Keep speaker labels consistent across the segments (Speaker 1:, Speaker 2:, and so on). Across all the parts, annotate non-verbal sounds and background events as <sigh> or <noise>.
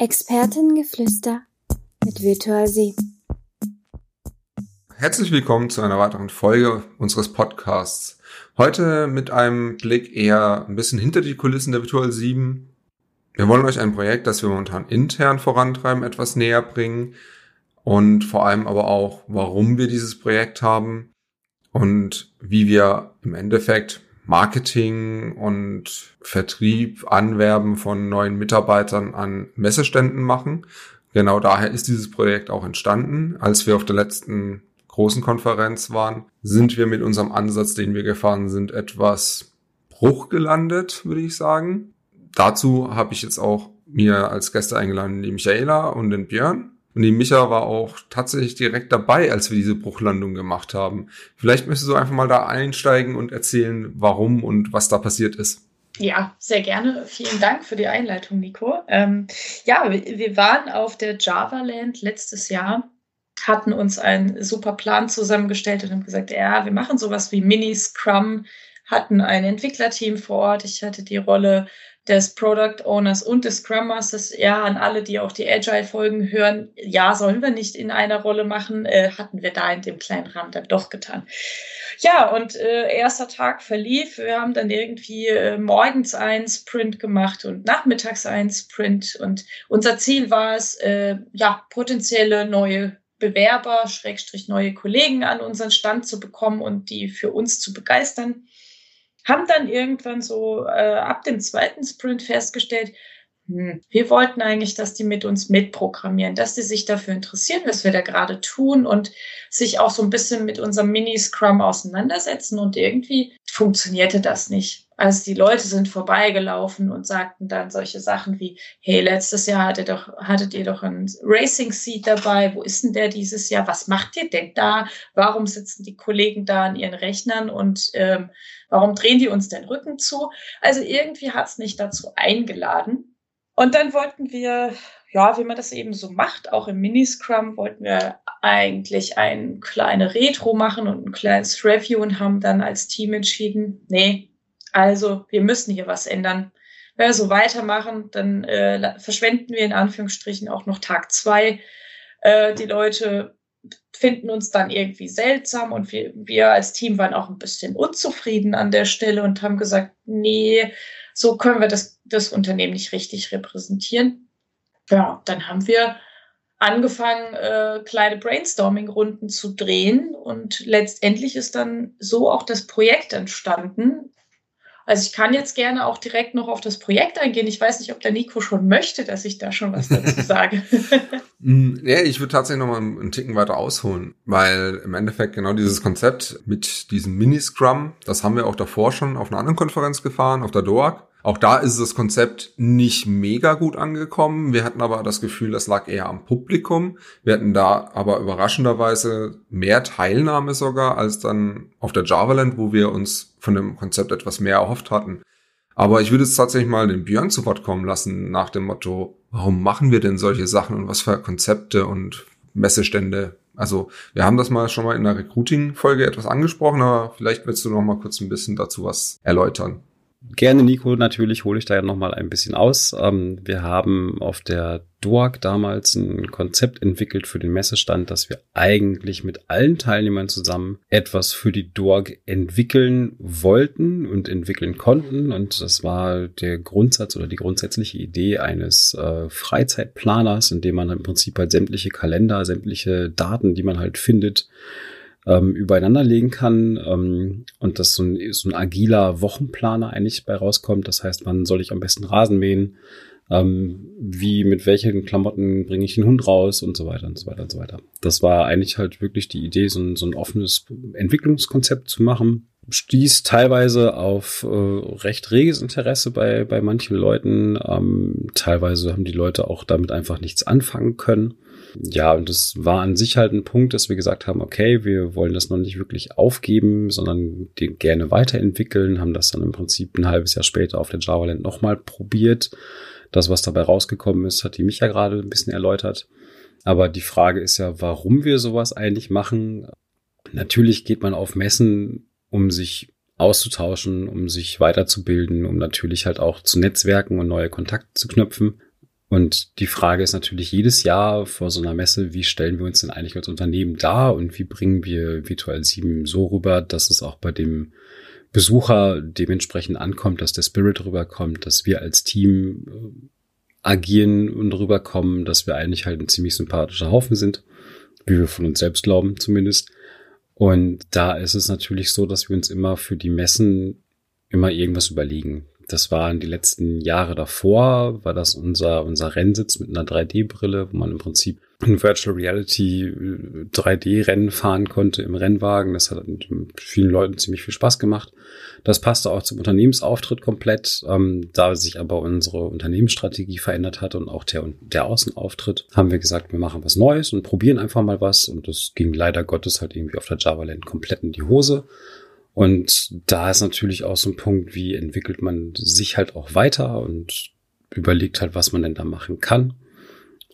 Speaker 1: Expertengeflüster mit Virtual Sie.
Speaker 2: Herzlich willkommen zu einer weiteren Folge unseres Podcasts. Heute mit einem Blick eher ein bisschen hinter die Kulissen der Virtual 7. Wir wollen euch ein Projekt, das wir momentan intern vorantreiben, etwas näher bringen und vor allem aber auch, warum wir dieses Projekt haben und wie wir im Endeffekt Marketing und Vertrieb, Anwerben von neuen Mitarbeitern an Messeständen machen. Genau daher ist dieses Projekt auch entstanden. Als wir auf der letzten großen Konferenz waren, sind wir mit unserem Ansatz, den wir gefahren sind, etwas Bruch gelandet, würde ich sagen. Dazu habe ich jetzt auch mir als Gäste eingeladen die Michaela und den Björn. Und die Micha war auch tatsächlich direkt dabei, als wir diese Bruchlandung gemacht haben. Vielleicht möchtest du einfach mal da einsteigen und erzählen, warum und was da passiert ist.
Speaker 3: Ja, sehr gerne. Vielen Dank für die Einleitung, Nico. Ähm, ja, wir waren auf der Java Land letztes Jahr hatten uns einen super Plan zusammengestellt und haben gesagt, ja, wir machen sowas wie Mini-Scrum, hatten ein Entwicklerteam vor Ort. Ich hatte die Rolle des Product Owners und des Scrum Masters. Ja, an alle, die auch die Agile-Folgen hören, ja, sollen wir nicht in einer Rolle machen, äh, hatten wir da in dem kleinen Rahmen dann doch getan. Ja, und äh, erster Tag verlief. Wir haben dann irgendwie äh, morgens ein Sprint gemacht und nachmittags ein Sprint. Und unser Ziel war es, äh, ja, potenzielle neue Bewerber, Schrägstrich neue Kollegen an unseren Stand zu bekommen und die für uns zu begeistern. Haben dann irgendwann so äh, ab dem zweiten Sprint festgestellt, hm, wir wollten eigentlich, dass die mit uns mitprogrammieren, dass die sich dafür interessieren, was wir da gerade tun und sich auch so ein bisschen mit unserem Mini-Scrum auseinandersetzen. Und irgendwie funktionierte das nicht. Also die Leute sind vorbeigelaufen und sagten dann solche Sachen wie, hey, letztes Jahr hattet, doch, hattet ihr doch ein Racing Seat dabei, wo ist denn der dieses Jahr? Was macht ihr denn da? Warum sitzen die Kollegen da an ihren Rechnern und ähm, warum drehen die uns den Rücken zu? Also irgendwie hat es nicht dazu eingeladen. Und dann wollten wir, ja, wie man das eben so macht, auch im Mini-Scrum wollten wir eigentlich ein kleine Retro machen und ein kleines Review und haben dann als Team entschieden, nee, also wir müssen hier was ändern. Wenn wir so weitermachen, dann äh, verschwenden wir in Anführungsstrichen auch noch Tag zwei. Äh, die Leute finden uns dann irgendwie seltsam und wir, wir als Team waren auch ein bisschen unzufrieden an der Stelle und haben gesagt, nee, so können wir das, das Unternehmen nicht richtig repräsentieren. Ja, dann haben wir angefangen, äh, kleine Brainstorming-Runden zu drehen und letztendlich ist dann so auch das Projekt entstanden. Also ich kann jetzt gerne auch direkt noch auf das Projekt eingehen. Ich weiß nicht, ob der Nico schon möchte, dass ich da schon was dazu <laughs> sage.
Speaker 2: Mm, ja, ich würde tatsächlich noch mal einen Ticken weiter ausholen, weil im Endeffekt genau dieses Konzept mit diesem Mini-Scrum, das haben wir auch davor schon auf einer anderen Konferenz gefahren, auf der DOAG. Auch da ist das Konzept nicht mega gut angekommen. Wir hatten aber das Gefühl, das lag eher am Publikum. Wir hatten da aber überraschenderweise mehr Teilnahme sogar als dann auf der Javaland, wo wir uns von dem Konzept etwas mehr erhofft hatten. Aber ich würde jetzt tatsächlich mal den Björn zu Wort kommen lassen nach dem Motto, warum machen wir denn solche Sachen und was für Konzepte und Messestände? Also wir haben das mal schon mal in der Recruiting-Folge etwas angesprochen, aber vielleicht willst du noch mal kurz ein bisschen dazu was erläutern.
Speaker 4: Gerne, Nico, natürlich hole ich da ja nochmal ein bisschen aus. Ähm, wir haben auf der DOAG damals ein Konzept entwickelt für den Messestand, dass wir eigentlich mit allen Teilnehmern zusammen etwas für die DOAG entwickeln wollten und entwickeln konnten. Und das war der Grundsatz oder die grundsätzliche Idee eines äh, Freizeitplaners, in dem man im Prinzip halt sämtliche Kalender, sämtliche Daten, die man halt findet, ähm, übereinander legen kann ähm, und dass so ein, so ein agiler Wochenplaner eigentlich bei rauskommt. Das heißt, wann soll ich am besten Rasen mähen? Ähm, wie, mit welchen Klamotten bringe ich den Hund raus und so weiter und so weiter und so weiter. Das war eigentlich halt wirklich die Idee, so ein, so ein offenes Entwicklungskonzept zu machen. Stieß teilweise auf äh, recht reges Interesse bei, bei manchen Leuten. Ähm, teilweise haben die Leute auch damit einfach nichts anfangen können. Ja, und das war an sich halt ein Punkt, dass wir gesagt haben, okay, wir wollen das noch nicht wirklich aufgeben, sondern den gerne weiterentwickeln, haben das dann im Prinzip ein halbes Jahr später auf der Java Land nochmal probiert. Das, was dabei rausgekommen ist, hat die mich ja gerade ein bisschen erläutert. Aber die Frage ist ja, warum wir sowas eigentlich machen. Natürlich geht man auf Messen, um sich auszutauschen, um sich weiterzubilden, um natürlich halt auch zu netzwerken und neue Kontakte zu knüpfen. Und die Frage ist natürlich jedes Jahr vor so einer Messe, wie stellen wir uns denn eigentlich als Unternehmen dar und wie bringen wir Virtual 7 so rüber, dass es auch bei dem Besucher dementsprechend ankommt, dass der Spirit rüberkommt, dass wir als Team äh, agieren und rüberkommen, dass wir eigentlich halt ein ziemlich sympathischer Haufen sind, wie wir von uns selbst glauben zumindest. Und da ist es natürlich so, dass wir uns immer für die Messen immer irgendwas überlegen. Das waren die letzten Jahre davor, war das unser, unser Rennsitz mit einer 3D-Brille, wo man im Prinzip ein Virtual Reality 3D-Rennen äh, fahren konnte im Rennwagen. Das hat vielen Leuten ziemlich viel Spaß gemacht. Das passte auch zum Unternehmensauftritt komplett. Ähm, da sich aber unsere Unternehmensstrategie verändert hat und auch der, der Außenauftritt, haben wir gesagt, wir machen was Neues und probieren einfach mal was. Und das ging leider Gottes halt irgendwie auf der Java Land komplett in die Hose. Und da ist natürlich auch so ein Punkt, wie entwickelt man sich halt auch weiter und überlegt halt, was man denn da machen kann.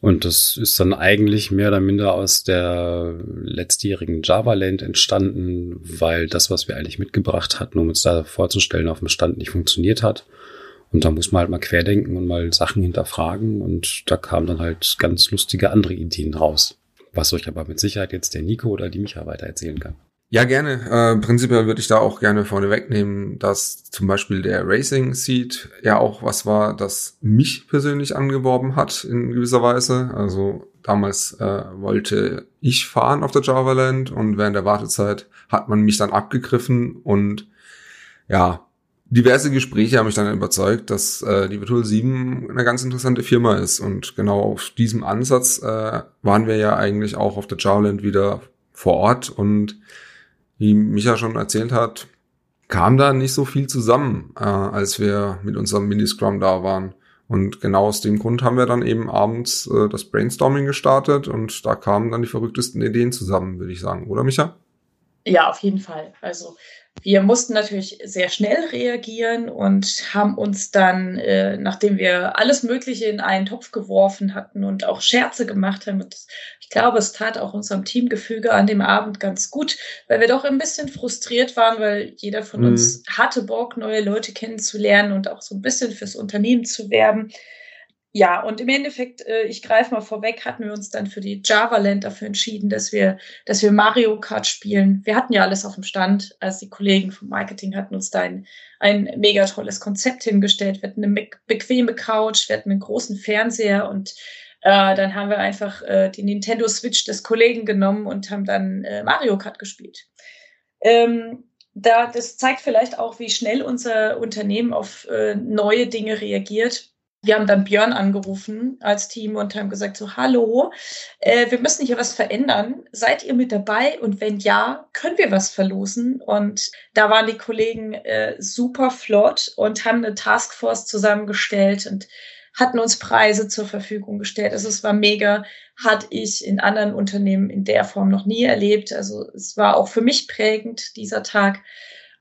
Speaker 4: Und das ist dann eigentlich mehr oder minder aus der letztjährigen Java Land entstanden, weil das, was wir eigentlich mitgebracht hatten, um uns da vorzustellen, auf dem Stand nicht funktioniert hat. Und da muss man halt mal querdenken und mal Sachen hinterfragen. Und da kamen dann halt ganz lustige andere Ideen raus. Was euch aber mit Sicherheit jetzt der Nico oder die Micha weiter erzählen kann.
Speaker 2: Ja, gerne. Äh, prinzipiell würde ich da auch gerne vorne wegnehmen, dass zum Beispiel der Racing Seat ja auch was war, das mich persönlich angeworben hat in gewisser Weise. Also damals äh, wollte ich fahren auf der Java Land und während der Wartezeit hat man mich dann abgegriffen und ja, diverse Gespräche haben mich dann überzeugt, dass äh, die Virtual 7 eine ganz interessante Firma ist und genau auf diesem Ansatz äh, waren wir ja eigentlich auch auf der Java Land wieder vor Ort und wie Micha schon erzählt hat, kam da nicht so viel zusammen, äh, als wir mit unserem Mini-Scrum da waren. Und genau aus dem Grund haben wir dann eben abends äh, das Brainstorming gestartet und da kamen dann die verrücktesten Ideen zusammen, würde ich sagen, oder Micha?
Speaker 3: Ja, auf jeden Fall. Also wir mussten natürlich sehr schnell reagieren und haben uns dann, äh, nachdem wir alles Mögliche in einen Topf geworfen hatten und auch Scherze gemacht haben, und ich glaube, es tat auch unserem Teamgefüge an dem Abend ganz gut, weil wir doch ein bisschen frustriert waren, weil jeder von mhm. uns hatte Bock, neue Leute kennenzulernen und auch so ein bisschen fürs Unternehmen zu werben. Ja, und im Endeffekt, äh, ich greife mal vorweg, hatten wir uns dann für die Java Land dafür entschieden, dass wir, dass wir Mario Kart spielen. Wir hatten ja alles auf dem Stand, als die Kollegen vom Marketing hatten uns da ein, ein mega tolles Konzept hingestellt. Wir hatten eine bequeme Couch, wir hatten einen großen Fernseher und äh, dann haben wir einfach äh, die Nintendo Switch des Kollegen genommen und haben dann äh, Mario Kart gespielt. Ähm, da, das zeigt vielleicht auch, wie schnell unser Unternehmen auf äh, neue Dinge reagiert wir haben dann Björn angerufen als Team und haben gesagt, so, hallo, äh, wir müssen hier was verändern. Seid ihr mit dabei? Und wenn ja, können wir was verlosen? Und da waren die Kollegen äh, super flott und haben eine Taskforce zusammengestellt und hatten uns Preise zur Verfügung gestellt. Also es war mega, hatte ich in anderen Unternehmen in der Form noch nie erlebt. Also es war auch für mich prägend, dieser Tag.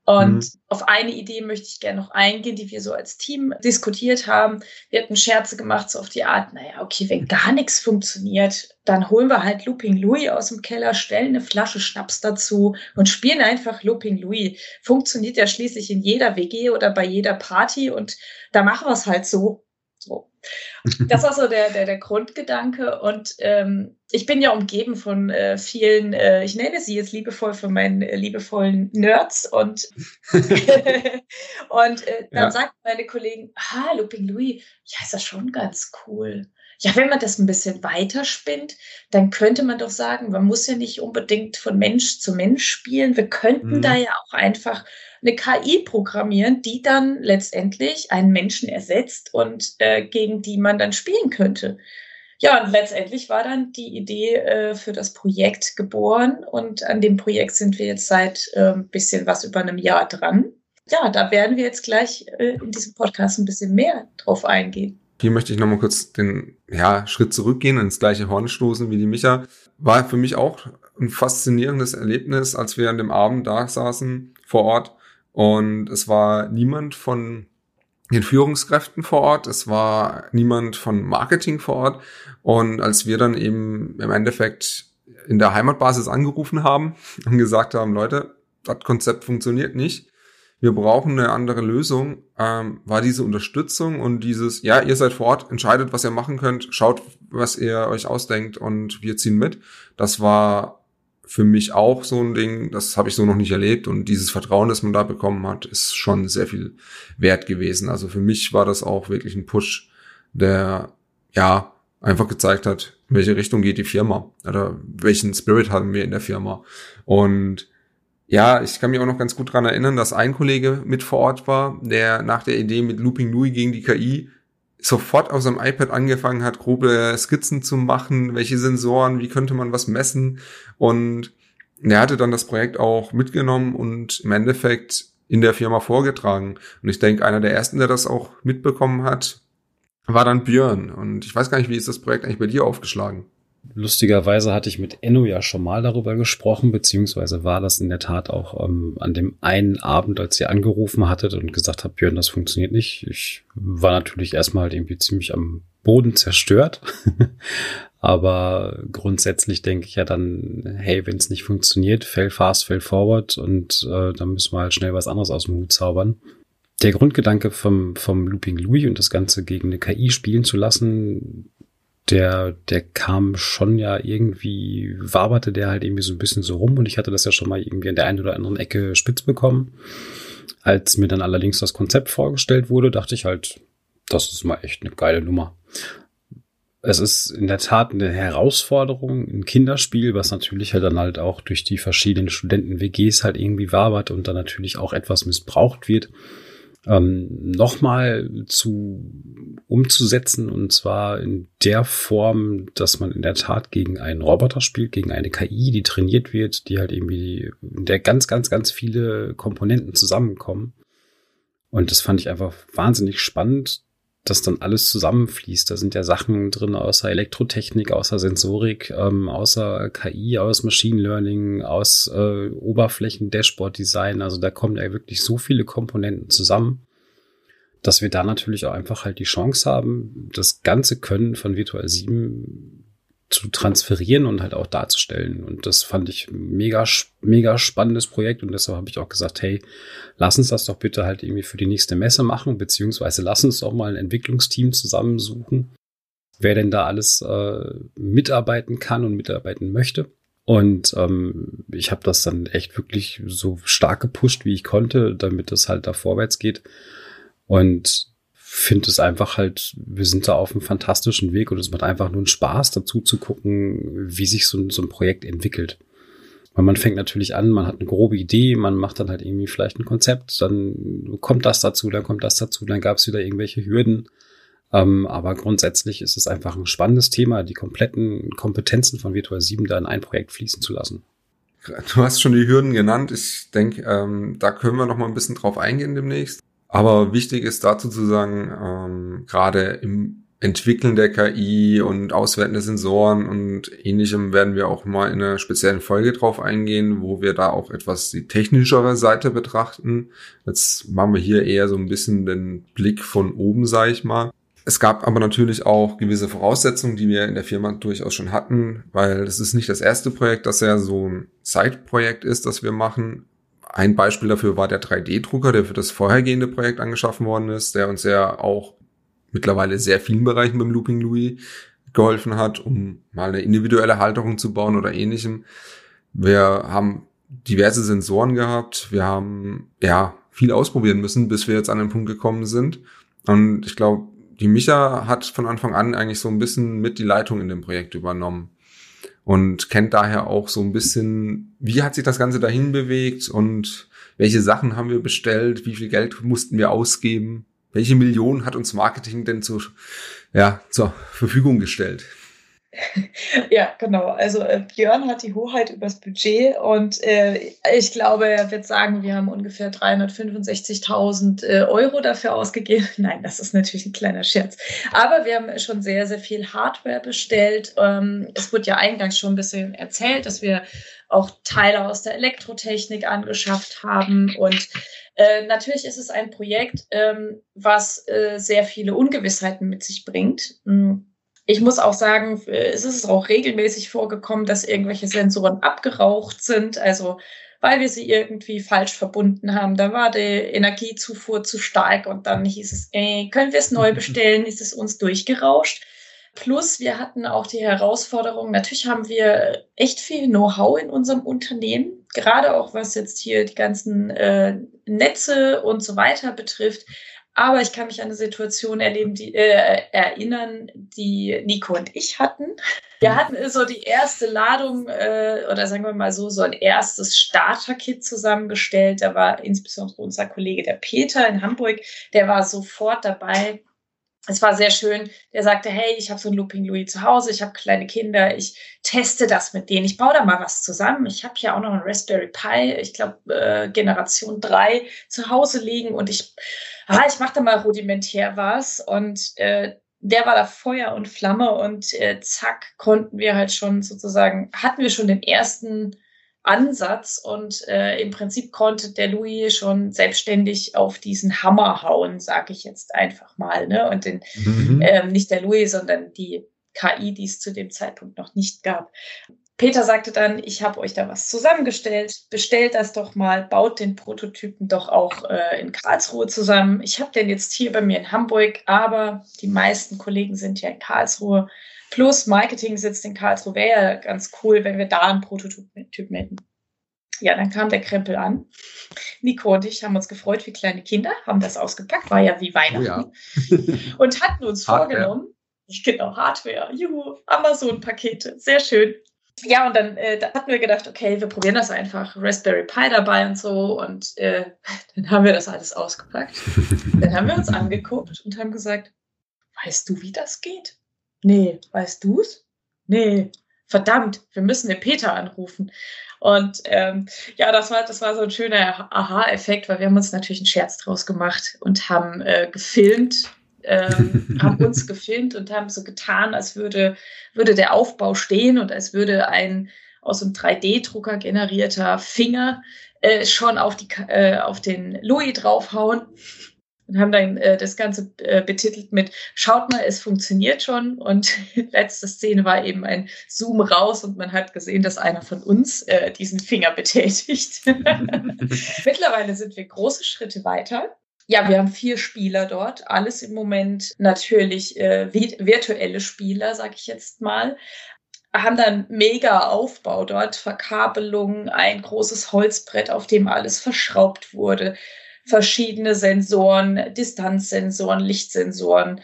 Speaker 3: Und mhm. auf eine Idee möchte ich gerne noch eingehen, die wir so als Team diskutiert haben. Wir hatten Scherze gemacht, so auf die Art, naja, okay, wenn gar nichts funktioniert, dann holen wir halt Looping Louis aus dem Keller, stellen eine Flasche Schnaps dazu und spielen einfach Looping Louis. Funktioniert ja schließlich in jeder WG oder bei jeder Party und da machen wir es halt so. So. Das war so der, der, der Grundgedanke. Und ähm, ich bin ja umgeben von äh, vielen, äh, ich nenne sie jetzt liebevoll von meinen äh, liebevollen Nerds. Und, <laughs> und äh, dann ja. sagten meine Kollegen, ah, Looping Louis, ja, ist das schon ganz cool. Ja, wenn man das ein bisschen weiterspinnt, dann könnte man doch sagen, man muss ja nicht unbedingt von Mensch zu Mensch spielen. Wir könnten mhm. da ja auch einfach eine KI programmieren, die dann letztendlich einen Menschen ersetzt und äh, gegen die man dann spielen könnte. Ja, und letztendlich war dann die Idee äh, für das Projekt geboren und an dem Projekt sind wir jetzt seit äh, ein bisschen was über einem Jahr dran. Ja, da werden wir jetzt gleich äh, in diesem Podcast ein bisschen mehr drauf eingehen.
Speaker 2: Hier möchte ich nochmal kurz den ja, Schritt zurückgehen und ins gleiche Horn stoßen wie die Micha. War für mich auch ein faszinierendes Erlebnis, als wir an dem Abend da saßen vor Ort und es war niemand von den Führungskräften vor Ort, es war niemand von Marketing vor Ort. Und als wir dann eben im Endeffekt in der Heimatbasis angerufen haben <laughs> und gesagt haben, Leute, das Konzept funktioniert nicht, wir brauchen eine andere Lösung, ähm, war diese Unterstützung und dieses, ja, ihr seid vor Ort, entscheidet, was ihr machen könnt, schaut, was ihr euch ausdenkt und wir ziehen mit. Das war für mich auch so ein Ding, das habe ich so noch nicht erlebt und dieses Vertrauen, das man da bekommen hat, ist schon sehr viel wert gewesen. Also für mich war das auch wirklich ein Push, der ja einfach gezeigt hat, in welche Richtung geht die Firma oder welchen Spirit haben wir in der Firma. Und ja, ich kann mich auch noch ganz gut dran erinnern, dass ein Kollege mit vor Ort war, der nach der Idee mit Looping Louis gegen die KI sofort auf seinem iPad angefangen hat, grobe Skizzen zu machen, welche Sensoren, wie könnte man was messen. Und er hatte dann das Projekt auch mitgenommen und im Endeffekt in der Firma vorgetragen. Und ich denke, einer der ersten, der das auch mitbekommen hat, war dann Björn. Und ich weiß gar nicht, wie ist das Projekt eigentlich bei dir aufgeschlagen?
Speaker 4: Lustigerweise hatte ich mit Enno ja schon mal darüber gesprochen, beziehungsweise war das in der Tat auch ähm, an dem einen Abend, als ihr angerufen hattet und gesagt habt, Björn, das funktioniert nicht. Ich war natürlich erstmal halt irgendwie ziemlich am Boden zerstört. <laughs> Aber grundsätzlich denke ich ja dann, hey, wenn es nicht funktioniert, fail fast, fail forward und äh, dann müssen wir halt schnell was anderes aus dem Hut zaubern. Der Grundgedanke vom, vom Looping Louis und das Ganze gegen eine KI spielen zu lassen, der, der kam schon ja irgendwie, waberte der halt irgendwie so ein bisschen so rum und ich hatte das ja schon mal irgendwie in der einen oder anderen Ecke spitz bekommen. Als mir dann allerdings das Konzept vorgestellt wurde, dachte ich halt, das ist mal echt eine geile Nummer. Es ist in der Tat eine Herausforderung, ein Kinderspiel, was natürlich halt dann halt auch durch die verschiedenen Studenten-WGs halt irgendwie wabert und dann natürlich auch etwas missbraucht wird ähm, nochmal zu umzusetzen und zwar in der Form, dass man in der Tat gegen einen Roboter spielt, gegen eine KI, die trainiert wird, die halt irgendwie, in der ganz, ganz, ganz viele Komponenten zusammenkommen. Und das fand ich einfach wahnsinnig spannend, das dann alles zusammenfließt. Da sind ja Sachen drin außer Elektrotechnik, außer Sensorik, ähm, außer KI, aus Machine Learning, aus äh, Oberflächen, Dashboard-Design. Also da kommen ja wirklich so viele Komponenten zusammen, dass wir da natürlich auch einfach halt die Chance haben, das ganze Können von Virtual 7 zu transferieren und halt auch darzustellen. Und das fand ich mega, mega spannendes Projekt und deshalb habe ich auch gesagt, hey, lass uns das doch bitte halt irgendwie für die nächste Messe machen, beziehungsweise lass uns doch mal ein Entwicklungsteam zusammensuchen, wer denn da alles äh, mitarbeiten kann und mitarbeiten möchte. Und ähm, ich habe das dann echt wirklich so stark gepusht, wie ich konnte, damit es halt da vorwärts geht. Und finde es einfach halt, wir sind da auf einem fantastischen Weg und es macht einfach nur einen Spaß, dazu zu gucken, wie sich so, so ein Projekt entwickelt. Weil man fängt natürlich an, man hat eine grobe Idee, man macht dann halt irgendwie vielleicht ein Konzept, dann kommt das dazu, dann kommt das dazu, dann gab es wieder irgendwelche Hürden. Ähm, aber grundsätzlich ist es einfach ein spannendes Thema, die kompletten Kompetenzen von Virtual 7 da in ein Projekt fließen zu lassen.
Speaker 2: Du hast schon die Hürden genannt. Ich denke, ähm, da können wir noch mal ein bisschen drauf eingehen demnächst. Aber wichtig ist dazu zu sagen, ähm, gerade im Entwickeln der KI und Auswerten der Sensoren und ähnlichem werden wir auch mal in einer speziellen Folge drauf eingehen, wo wir da auch etwas die technischere Seite betrachten. Jetzt machen wir hier eher so ein bisschen den Blick von oben, sage ich mal. Es gab aber natürlich auch gewisse Voraussetzungen, die wir in der Firma durchaus schon hatten, weil es ist nicht das erste Projekt, das ja so ein Side-Projekt ist, das wir machen. Ein Beispiel dafür war der 3D-Drucker, der für das vorhergehende Projekt angeschaffen worden ist, der uns ja auch mittlerweile sehr vielen Bereichen beim Looping Louis geholfen hat, um mal eine individuelle Halterung zu bauen oder ähnlichem. Wir haben diverse Sensoren gehabt. Wir haben ja viel ausprobieren müssen, bis wir jetzt an den Punkt gekommen sind. Und ich glaube, die Micha hat von Anfang an eigentlich so ein bisschen mit die Leitung in dem Projekt übernommen und kennt daher auch so ein bisschen, wie hat sich das Ganze dahin bewegt und welche Sachen haben wir bestellt, wie viel Geld mussten wir ausgeben, welche Millionen hat uns Marketing denn zu, ja, zur Verfügung gestellt. <laughs>
Speaker 3: Ja, genau. Also äh, Björn hat die Hoheit übers Budget und äh, ich glaube, er wird sagen, wir haben ungefähr 365.000 äh, Euro dafür ausgegeben. <laughs> Nein, das ist natürlich ein kleiner Scherz. Aber wir haben schon sehr, sehr viel Hardware bestellt. Ähm, es wurde ja eingangs schon ein bisschen erzählt, dass wir auch Teile aus der Elektrotechnik angeschafft haben und äh, natürlich ist es ein Projekt, ähm, was äh, sehr viele Ungewissheiten mit sich bringt. Mhm ich muss auch sagen, es ist auch regelmäßig vorgekommen, dass irgendwelche Sensoren abgeraucht sind. Also weil wir sie irgendwie falsch verbunden haben. Da war die Energiezufuhr zu stark und dann hieß es, ey, können wir es neu <laughs> bestellen? Ist es uns durchgerauscht? Plus, wir hatten auch die Herausforderung, natürlich haben wir echt viel Know-how in unserem Unternehmen, gerade auch was jetzt hier die ganzen äh, Netze und so weiter betrifft. Aber ich kann mich an eine Situation erleben, die, äh, erinnern, die Nico und ich hatten. Wir mhm. hatten so die erste Ladung äh, oder sagen wir mal so, so ein erstes Starter-Kit zusammengestellt. Da war insbesondere unser Kollege, der Peter in Hamburg, der war sofort dabei. Es war sehr schön. Der sagte, hey, ich habe so ein Looping Louis zu Hause, ich habe kleine Kinder, ich teste das mit denen, ich baue da mal was zusammen. Ich habe hier auch noch ein Raspberry Pi, ich glaube äh, Generation 3 zu Hause liegen und ich ah, ich mache da mal rudimentär was und äh, der war da Feuer und Flamme und äh, zack konnten wir halt schon sozusagen, hatten wir schon den ersten Ansatz und äh, im Prinzip konnte der Louis schon selbstständig auf diesen Hammer hauen, sage ich jetzt einfach mal. Ne? Und den, mhm. ähm, nicht der Louis, sondern die KI, die es zu dem Zeitpunkt noch nicht gab. Peter sagte dann, ich habe euch da was zusammengestellt, bestellt das doch mal, baut den Prototypen doch auch äh, in Karlsruhe zusammen. Ich habe den jetzt hier bei mir in Hamburg, aber die meisten Kollegen sind ja in Karlsruhe. Plus Marketing sitzt in Karlsruhe. Wäre ja ganz cool, wenn wir da einen Prototypen hätten. Ja, dann kam der Krempel an. Nico und ich haben uns gefreut wie kleine Kinder, haben das ausgepackt, war ja wie Weihnachten. Oh ja. und hatten uns vorgenommen, genau, Hardware, juhu, Amazon-Pakete, sehr schön ja, und dann äh, da hatten wir gedacht, okay, wir probieren das einfach. Raspberry Pi dabei und so. Und äh, <laughs> dann haben wir das alles ausgepackt. <laughs> dann haben wir uns angeguckt und haben gesagt, weißt du, wie das geht? Nee, weißt du's? Nee, verdammt, wir müssen den Peter anrufen. Und ähm, ja, das war, das war so ein schöner Aha-Effekt, weil wir haben uns natürlich einen Scherz draus gemacht und haben äh, gefilmt ähm, haben uns <laughs> gefilmt und haben so getan, als würde, würde der Aufbau stehen und als würde ein aus einem 3D-Drucker generierter Finger äh, schon auf, die, äh, auf den Louis draufhauen und haben dann äh, das Ganze äh, betitelt mit Schaut mal, es funktioniert schon. Und <laughs> letzte Szene war eben ein Zoom raus und man hat gesehen, dass einer von uns äh, diesen Finger betätigt. <laughs> Mittlerweile sind wir große Schritte weiter. Ja, wir haben vier Spieler dort, alles im Moment natürlich äh, virtuelle Spieler, sag ich jetzt mal. Haben dann mega Aufbau dort, Verkabelung, ein großes Holzbrett, auf dem alles verschraubt wurde, verschiedene Sensoren, Distanzsensoren, Lichtsensoren.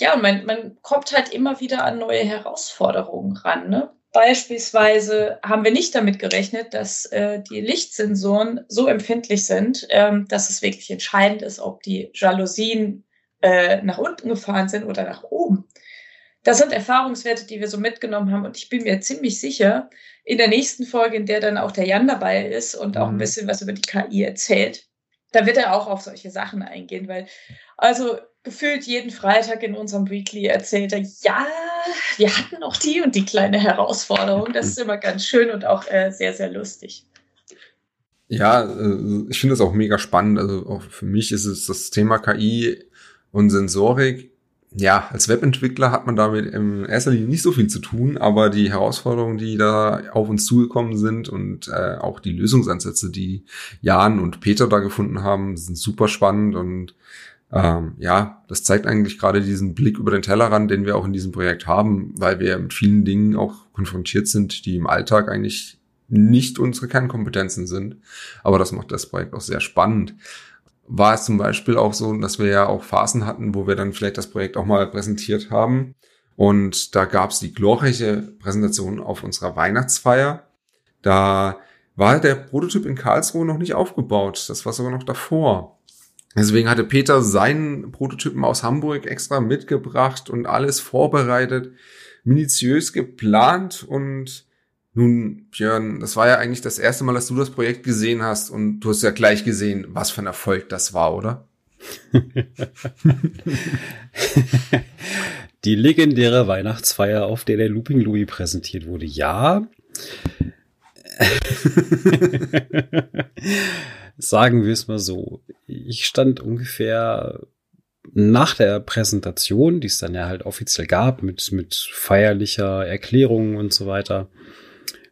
Speaker 3: Ja, und man, man kommt halt immer wieder an neue Herausforderungen ran. Ne? Beispielsweise haben wir nicht damit gerechnet, dass äh, die Lichtsensoren so empfindlich sind, ähm, dass es wirklich entscheidend ist, ob die Jalousien äh, nach unten gefahren sind oder nach oben. Das sind Erfahrungswerte, die wir so mitgenommen haben und ich bin mir ziemlich sicher, in der nächsten Folge, in der dann auch der Jan dabei ist und auch ein mhm. bisschen was über die KI erzählt, da wird er auch auf solche Sachen eingehen, weil also gefühlt jeden Freitag in unserem Weekly erzählt er, ja, wir hatten auch die und die kleine Herausforderung. Das ist immer ganz schön und auch äh, sehr, sehr lustig.
Speaker 2: Ja, äh, ich finde das auch mega spannend. Also auch für mich ist es das Thema KI und Sensorik. Ja, als Webentwickler hat man damit in erster Linie nicht so viel zu tun, aber die Herausforderungen, die da auf uns zugekommen sind und äh, auch die Lösungsansätze, die Jan und Peter da gefunden haben, sind super spannend und ähm, ja, das zeigt eigentlich gerade diesen Blick über den Tellerrand, den wir auch in diesem Projekt haben, weil wir mit vielen Dingen auch konfrontiert sind, die im Alltag eigentlich nicht unsere Kernkompetenzen sind. Aber das macht das Projekt auch sehr spannend. War es zum Beispiel auch so, dass wir ja auch Phasen hatten, wo wir dann vielleicht das Projekt auch mal präsentiert haben. Und da gab es die glorreiche Präsentation auf unserer Weihnachtsfeier. Da war der Prototyp in Karlsruhe noch nicht aufgebaut. Das war sogar noch davor. Deswegen hatte Peter seinen Prototypen aus Hamburg extra mitgebracht und alles vorbereitet, minutiös geplant und nun, Björn, das war ja eigentlich das erste Mal, dass du das Projekt gesehen hast und du hast ja gleich gesehen, was für ein Erfolg das war, oder? <laughs>
Speaker 4: Die legendäre Weihnachtsfeier, auf der der Looping Louis präsentiert wurde, ja. <laughs> Sagen wir es mal so. Ich stand ungefähr nach der Präsentation, die es dann ja halt offiziell gab, mit, mit feierlicher Erklärung und so weiter,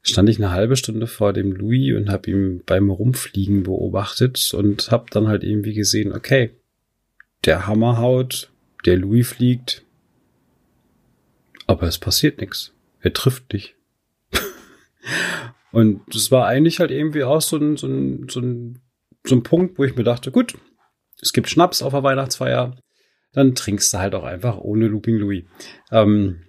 Speaker 4: stand ich eine halbe Stunde vor dem Louis und habe ihn beim Rumfliegen beobachtet und habe dann halt irgendwie gesehen, okay, der Hammer haut, der Louis fliegt, aber es passiert nichts. Er trifft dich. <laughs> und das war eigentlich halt irgendwie auch so ein, so ein, so ein, so ein Punkt, wo ich mir dachte, gut, es gibt Schnaps auf der Weihnachtsfeier, dann trinkst du halt auch einfach ohne Looping Louis. Ähm,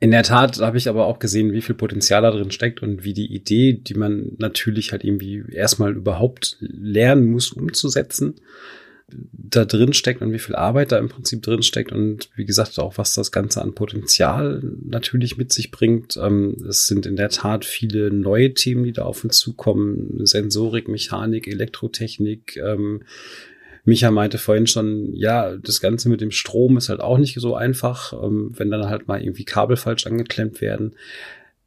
Speaker 4: in der Tat habe ich aber auch gesehen, wie viel Potenzial da drin steckt und wie die Idee, die man natürlich halt irgendwie erstmal überhaupt lernen muss, umzusetzen, da drin steckt und wie viel Arbeit da im Prinzip drin steckt und wie gesagt auch, was das Ganze an Potenzial natürlich mit sich bringt. Ähm, es sind in der Tat viele neue Themen, die da auf uns zukommen. Sensorik, Mechanik, Elektrotechnik, ähm, Micha meinte vorhin schon, ja, das Ganze mit dem Strom ist halt auch nicht so einfach, ähm, wenn dann halt mal irgendwie Kabel falsch angeklemmt werden.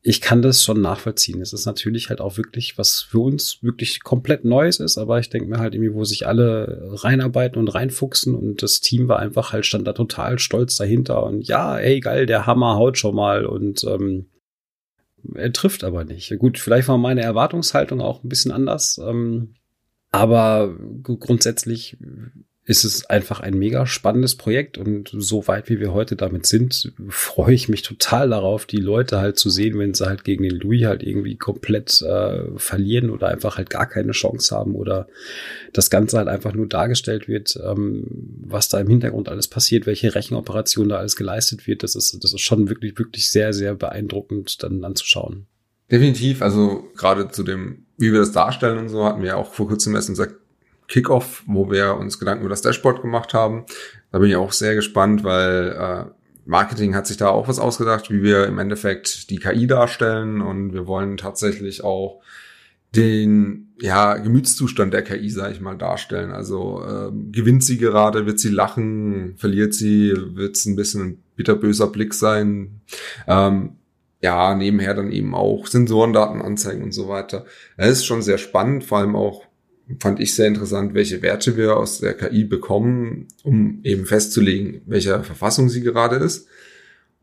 Speaker 4: Ich kann das schon nachvollziehen. Es ist natürlich halt auch wirklich, was für uns wirklich komplett Neues ist, aber ich denke mir halt irgendwie, wo sich alle reinarbeiten und reinfuchsen und das Team war einfach halt, stand da total stolz dahinter und ja, ey, geil, der Hammer haut schon mal und ähm, er trifft aber nicht. Gut, vielleicht war meine Erwartungshaltung auch ein bisschen anders. Ähm, aber grundsätzlich ist es einfach ein mega spannendes Projekt und so weit wie wir heute damit sind, freue ich mich total darauf, die Leute halt zu sehen, wenn sie halt gegen den Louis halt irgendwie komplett äh, verlieren oder einfach halt gar keine Chance haben oder das Ganze halt einfach nur dargestellt wird, ähm, was da im Hintergrund alles passiert, welche Rechenoperationen da alles geleistet wird. Das ist, das ist schon wirklich, wirklich sehr, sehr beeindruckend dann anzuschauen.
Speaker 2: Definitiv, also gerade zu dem, wie wir das darstellen und so, hatten wir auch vor kurzem erst unser Kickoff, wo wir uns Gedanken über das Dashboard gemacht haben. Da bin ich auch sehr gespannt, weil äh, Marketing hat sich da auch was ausgedacht, wie wir im Endeffekt die KI darstellen und wir wollen tatsächlich auch den ja, Gemütszustand der KI, sage ich mal, darstellen. Also ähm, gewinnt sie gerade, wird sie lachen, verliert sie, wird es ein bisschen ein bitterböser Blick sein. Ähm, ja, nebenher dann eben auch Sensorendaten anzeigen und so weiter. Es ist schon sehr spannend, vor allem auch fand ich sehr interessant, welche Werte wir aus der KI bekommen, um eben festzulegen, welcher Verfassung sie gerade ist.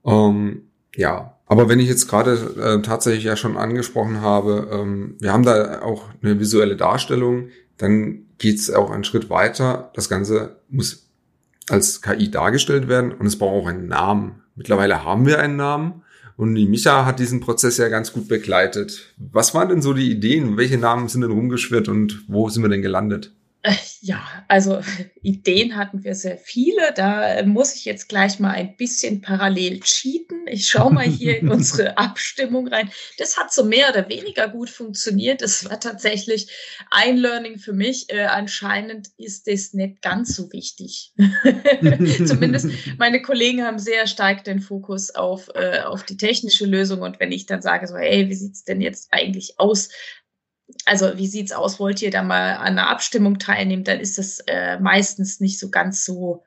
Speaker 2: Ähm, ja, aber wenn ich jetzt gerade äh, tatsächlich ja schon angesprochen habe, ähm, wir haben da auch eine visuelle Darstellung, dann geht es auch einen Schritt weiter. Das Ganze muss als KI dargestellt werden und es braucht auch einen Namen. Mittlerweile haben wir einen Namen. Und die Micha hat diesen Prozess ja ganz gut begleitet. Was waren denn so die Ideen? Welche Namen sind denn rumgeschwirrt und wo sind wir denn gelandet?
Speaker 3: Äh, ja, also <laughs> Ideen hatten wir sehr viele. Da äh, muss ich jetzt gleich mal ein bisschen parallel cheaten. Ich schaue mal hier in <laughs> unsere Abstimmung rein. Das hat so mehr oder weniger gut funktioniert. Das war tatsächlich ein Learning für mich. Äh, anscheinend ist das nicht ganz so wichtig. <laughs> Zumindest meine Kollegen haben sehr stark den Fokus auf, äh, auf die technische Lösung. Und wenn ich dann sage, so, hey, wie sieht's denn jetzt eigentlich aus? Also wie sieht's aus, wollt ihr da mal an einer Abstimmung teilnehmen, dann ist das äh, meistens nicht so ganz so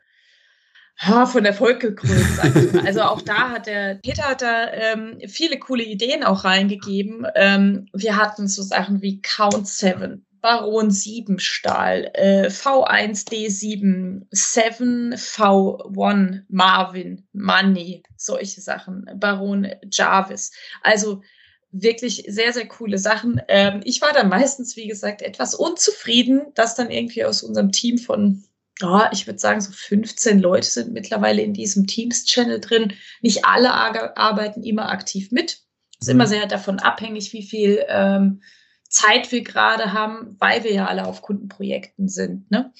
Speaker 3: ha, von Erfolg gekrönt. also auch da hat der Peter hat da ähm, viele coole Ideen auch reingegeben. Ähm, wir hatten so Sachen wie Count 7, Baron 7 Stahl, äh, V1D7, 7 V1 Marvin, Money, solche Sachen, Baron Jarvis. Also wirklich sehr, sehr coole Sachen. Ähm, ich war dann meistens, wie gesagt, etwas unzufrieden, dass dann irgendwie aus unserem Team von, oh, ich würde sagen, so 15 Leute sind mittlerweile in diesem Teams-Channel drin. Nicht alle arbeiten immer aktiv mit. Ist mhm. immer sehr davon abhängig, wie viel ähm, Zeit wir gerade haben, weil wir ja alle auf Kundenprojekten sind. Ne?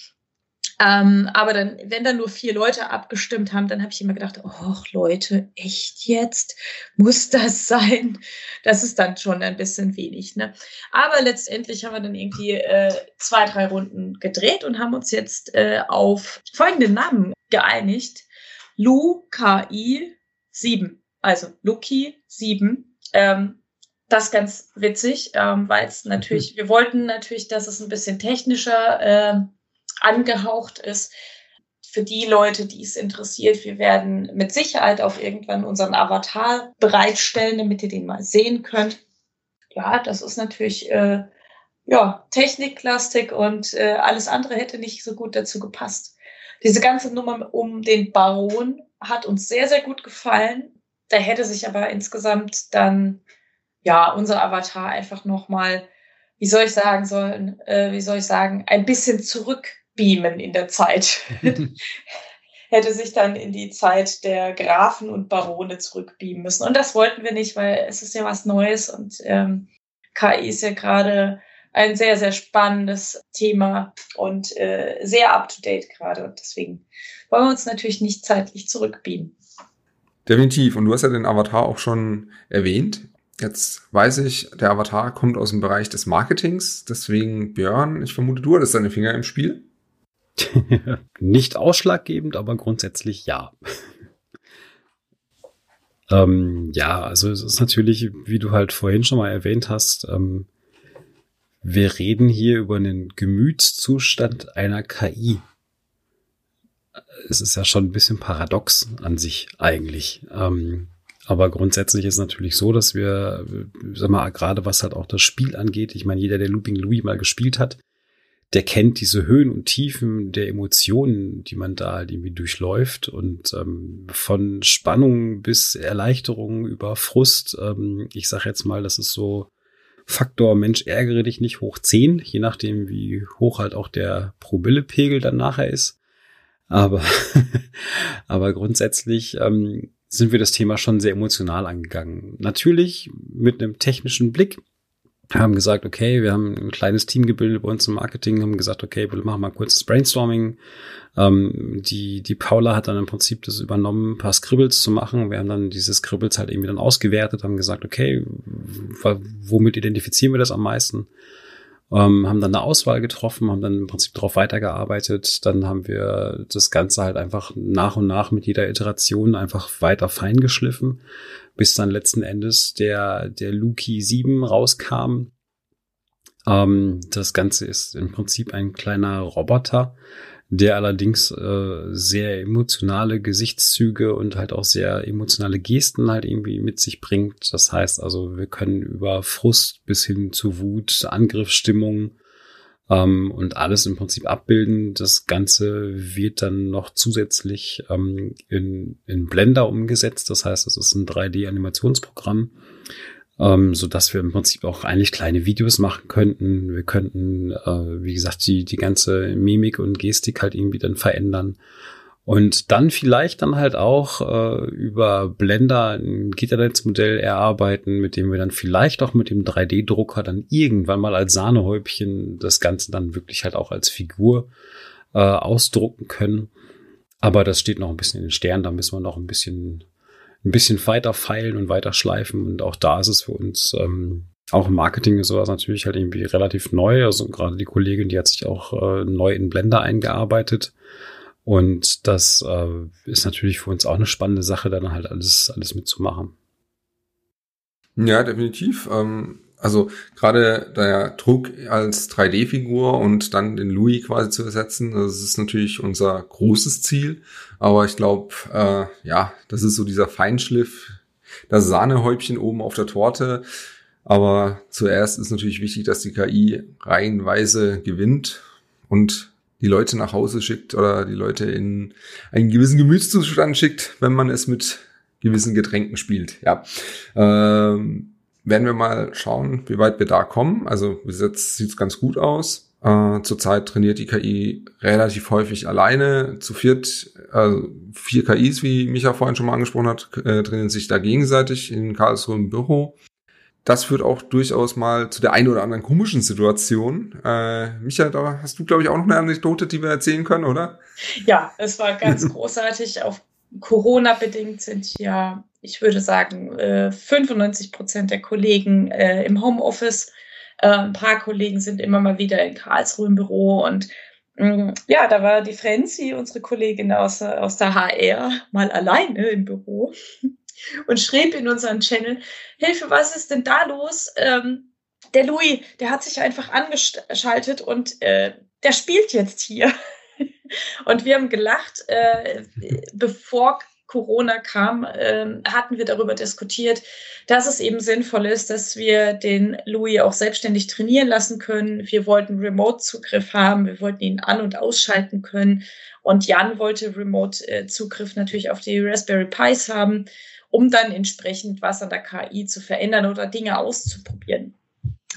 Speaker 3: Ähm, aber dann, wenn dann nur vier Leute abgestimmt haben, dann habe ich immer gedacht, oh Leute, echt jetzt? Muss das sein? Das ist dann schon ein bisschen wenig. Ne? Aber letztendlich haben wir dann irgendwie äh, zwei, drei Runden gedreht und haben uns jetzt äh, auf folgenden Namen geeinigt. Lu KI 7. Also Luki 7. Ähm, das ist ganz witzig, ähm, weil es natürlich, mhm. wir wollten natürlich, dass es ein bisschen technischer äh, angehaucht ist. Für die Leute, die es interessiert, wir werden mit Sicherheit auch irgendwann unseren Avatar bereitstellen, damit ihr den mal sehen könnt. Ja, das ist natürlich äh, ja, Techniklastik und äh, alles andere hätte nicht so gut dazu gepasst. Diese ganze Nummer um den Baron hat uns sehr, sehr gut gefallen. Da hätte sich aber insgesamt dann ja, unser Avatar einfach nochmal, wie soll ich sagen sollen, äh, wie soll ich sagen, ein bisschen zurückbeamen in der Zeit. <laughs> <laughs> hätte sich dann in die Zeit der Grafen und Barone zurückbeamen müssen. Und das wollten wir nicht, weil es ist ja was Neues und ähm, KI ist ja gerade ein sehr, sehr spannendes Thema und äh, sehr up-to-date gerade. Und deswegen wollen wir uns natürlich nicht zeitlich zurückbeamen.
Speaker 2: Definitiv. Und du hast ja den Avatar auch schon erwähnt. Jetzt weiß ich, der Avatar kommt aus dem Bereich des Marketings. Deswegen, Björn, ich vermute, du hattest deine Finger im Spiel. <laughs>
Speaker 4: Nicht ausschlaggebend, aber grundsätzlich ja. <laughs> ähm, ja, also es ist natürlich, wie du halt vorhin schon mal erwähnt hast, ähm, wir reden hier über einen Gemütszustand einer KI. Es ist ja schon ein bisschen paradox an sich eigentlich. Ähm, aber grundsätzlich ist es natürlich so, dass wir, sag mal, gerade was halt auch das Spiel angeht, ich meine, jeder, der Looping Louis mal gespielt hat, der kennt diese Höhen und Tiefen der Emotionen, die man da halt irgendwie durchläuft und ähm, von Spannung bis Erleichterung über Frust. Ähm, ich sag jetzt mal, das ist so Faktor Mensch ärgere dich nicht hoch 10, je nachdem wie hoch halt auch der Promillepegel dann nachher ist. Aber, <laughs> aber grundsätzlich ähm, sind wir das Thema schon sehr emotional angegangen. Natürlich mit einem technischen Blick, haben gesagt, okay, wir haben ein kleines Team gebildet bei uns im Marketing, haben gesagt, okay, wir machen mal kurzes Brainstorming. Ähm, die, die Paula hat dann im Prinzip das übernommen, ein paar Scribbles zu machen. Wir haben dann diese Scribbles halt irgendwie dann ausgewertet, haben gesagt, okay, womit identifizieren wir das am meisten? Ähm, haben dann eine Auswahl getroffen, haben dann im Prinzip darauf weitergearbeitet. Dann haben wir das Ganze halt einfach nach und nach mit jeder Iteration einfach weiter feingeschliffen bis dann letzten Endes der, der Luki 7 rauskam. Ähm, das Ganze ist im Prinzip ein kleiner Roboter, der allerdings äh, sehr emotionale Gesichtszüge und halt auch sehr emotionale Gesten halt irgendwie mit sich bringt. Das heißt also, wir können über Frust bis hin zu Wut, Angriffsstimmung ähm, und alles im Prinzip abbilden. Das Ganze wird dann noch zusätzlich ähm, in, in Blender umgesetzt. Das heißt, es ist ein 3D-Animationsprogramm, ähm, so dass wir im Prinzip auch eigentlich kleine Videos machen könnten. Wir könnten, äh, wie gesagt, die, die ganze Mimik und Gestik halt irgendwie dann verändern. Und dann vielleicht dann halt auch äh, über Blender ein Gitternetzmodell erarbeiten, mit dem wir dann vielleicht auch mit dem 3D-Drucker dann irgendwann mal als Sahnehäubchen das Ganze dann wirklich halt auch als Figur äh, ausdrucken können. Aber das steht noch ein bisschen in den Sternen, da müssen wir noch ein bisschen, ein bisschen weiter feilen und weiter schleifen. Und auch da ist es für uns, ähm, auch im Marketing ist sowas natürlich halt irgendwie relativ neu. Also gerade die Kollegin, die hat sich auch äh, neu in Blender eingearbeitet und das äh, ist natürlich für uns auch eine spannende Sache, dann halt alles, alles mitzumachen.
Speaker 2: Ja, definitiv. Ähm, also gerade der Druck als 3D-Figur und dann den Louis quasi zu ersetzen, das ist natürlich unser großes Ziel. Aber ich glaube, äh, ja, das ist so dieser Feinschliff, das Sahnehäubchen oben auf der Torte. Aber zuerst ist natürlich wichtig, dass die KI reihenweise gewinnt und die Leute nach Hause schickt oder die Leute in einen gewissen Gemütszustand schickt, wenn man es mit gewissen Getränken spielt. Ja. Ähm, werden wir mal schauen, wie weit wir da kommen. Also bis jetzt sieht es ganz gut aus. Äh, zurzeit trainiert die KI relativ häufig alleine. Zu viert, also vier KIs, wie Micha vorhin schon mal angesprochen hat, äh, trainieren sich da gegenseitig in Karlsruhe im Büro das führt auch durchaus mal zu der einen oder anderen komischen Situation. Äh, Micha, da hast du, glaube ich, auch noch eine Anekdote, die wir erzählen können, oder?
Speaker 3: Ja, es war ganz <laughs> großartig. Auf Corona bedingt sind ja, ich würde sagen, 95 äh, Prozent der Kollegen äh, im Homeoffice. Äh, ein paar Kollegen sind immer mal wieder in Karlsruhe im Büro und mm, ja, da war die Franzi, unsere Kollegin aus, aus der HR, mal alleine im Büro und schrieb in unseren Channel, Hilfe, was ist denn da los? Ähm, der Louis, der hat sich einfach angeschaltet und äh, der spielt jetzt hier. <laughs> und wir haben gelacht, äh, bevor Corona kam, äh, hatten wir darüber diskutiert, dass es eben sinnvoll ist, dass wir den Louis auch selbstständig trainieren lassen können. Wir wollten Remote-Zugriff haben, wir wollten ihn an- und ausschalten können. Und Jan wollte Remote-Zugriff natürlich auf die Raspberry Pis haben, um dann entsprechend was an der KI zu verändern oder Dinge auszuprobieren.